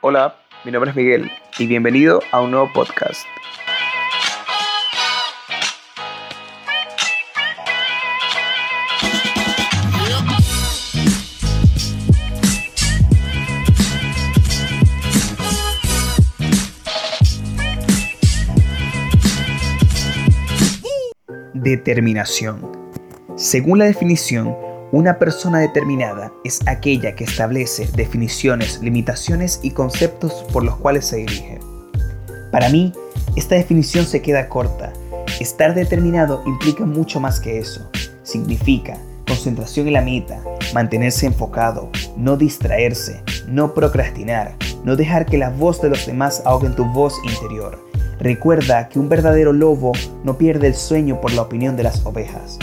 Hola, mi nombre es Miguel y bienvenido a un nuevo podcast. Determinación. Según la definición, una persona determinada es aquella que establece definiciones, limitaciones y conceptos por los cuales se dirige. Para mí, esta definición se queda corta. Estar determinado implica mucho más que eso. Significa concentración en la meta, mantenerse enfocado, no distraerse, no procrastinar, no dejar que la voz de los demás ahoguen tu voz interior. Recuerda que un verdadero lobo no pierde el sueño por la opinión de las ovejas.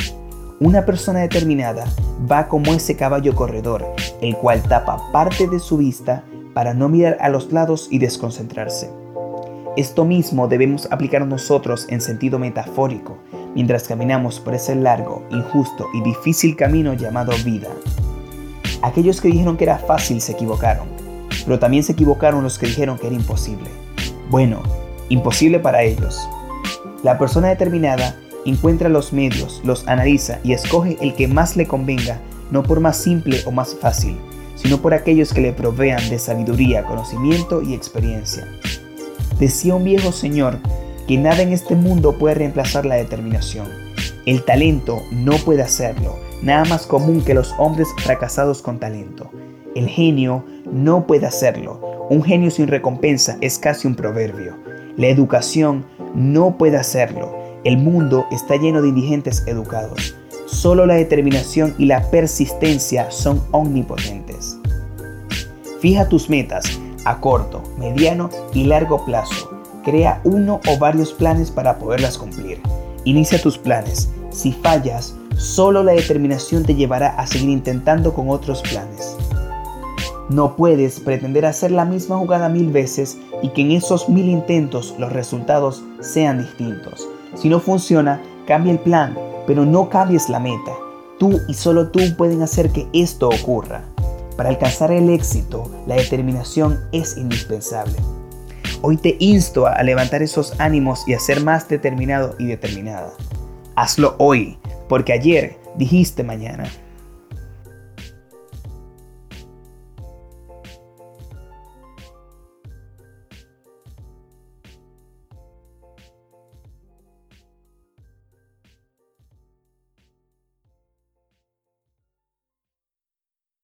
Una persona determinada va como ese caballo corredor, el cual tapa parte de su vista para no mirar a los lados y desconcentrarse. Esto mismo debemos aplicar nosotros en sentido metafórico, mientras caminamos por ese largo, injusto y difícil camino llamado vida. Aquellos que dijeron que era fácil se equivocaron, pero también se equivocaron los que dijeron que era imposible. Bueno, imposible para ellos. La persona determinada encuentra los medios, los analiza y escoge el que más le convenga, no por más simple o más fácil, sino por aquellos que le provean de sabiduría, conocimiento y experiencia. Decía un viejo señor que nada en este mundo puede reemplazar la determinación. El talento no puede hacerlo, nada más común que los hombres fracasados con talento. El genio no puede hacerlo, un genio sin recompensa es casi un proverbio. La educación no puede hacerlo, el mundo está lleno de indigentes educados. Solo la determinación y la persistencia son omnipotentes. Fija tus metas a corto, mediano y largo plazo. Crea uno o varios planes para poderlas cumplir. Inicia tus planes. Si fallas, solo la determinación te llevará a seguir intentando con otros planes. No puedes pretender hacer la misma jugada mil veces y que en esos mil intentos los resultados sean distintos. Si no funciona, cambia el plan, pero no cambies la meta. Tú y solo tú pueden hacer que esto ocurra. Para alcanzar el éxito, la determinación es indispensable. Hoy te insto a levantar esos ánimos y a ser más determinado y determinada. Hazlo hoy, porque ayer dijiste mañana.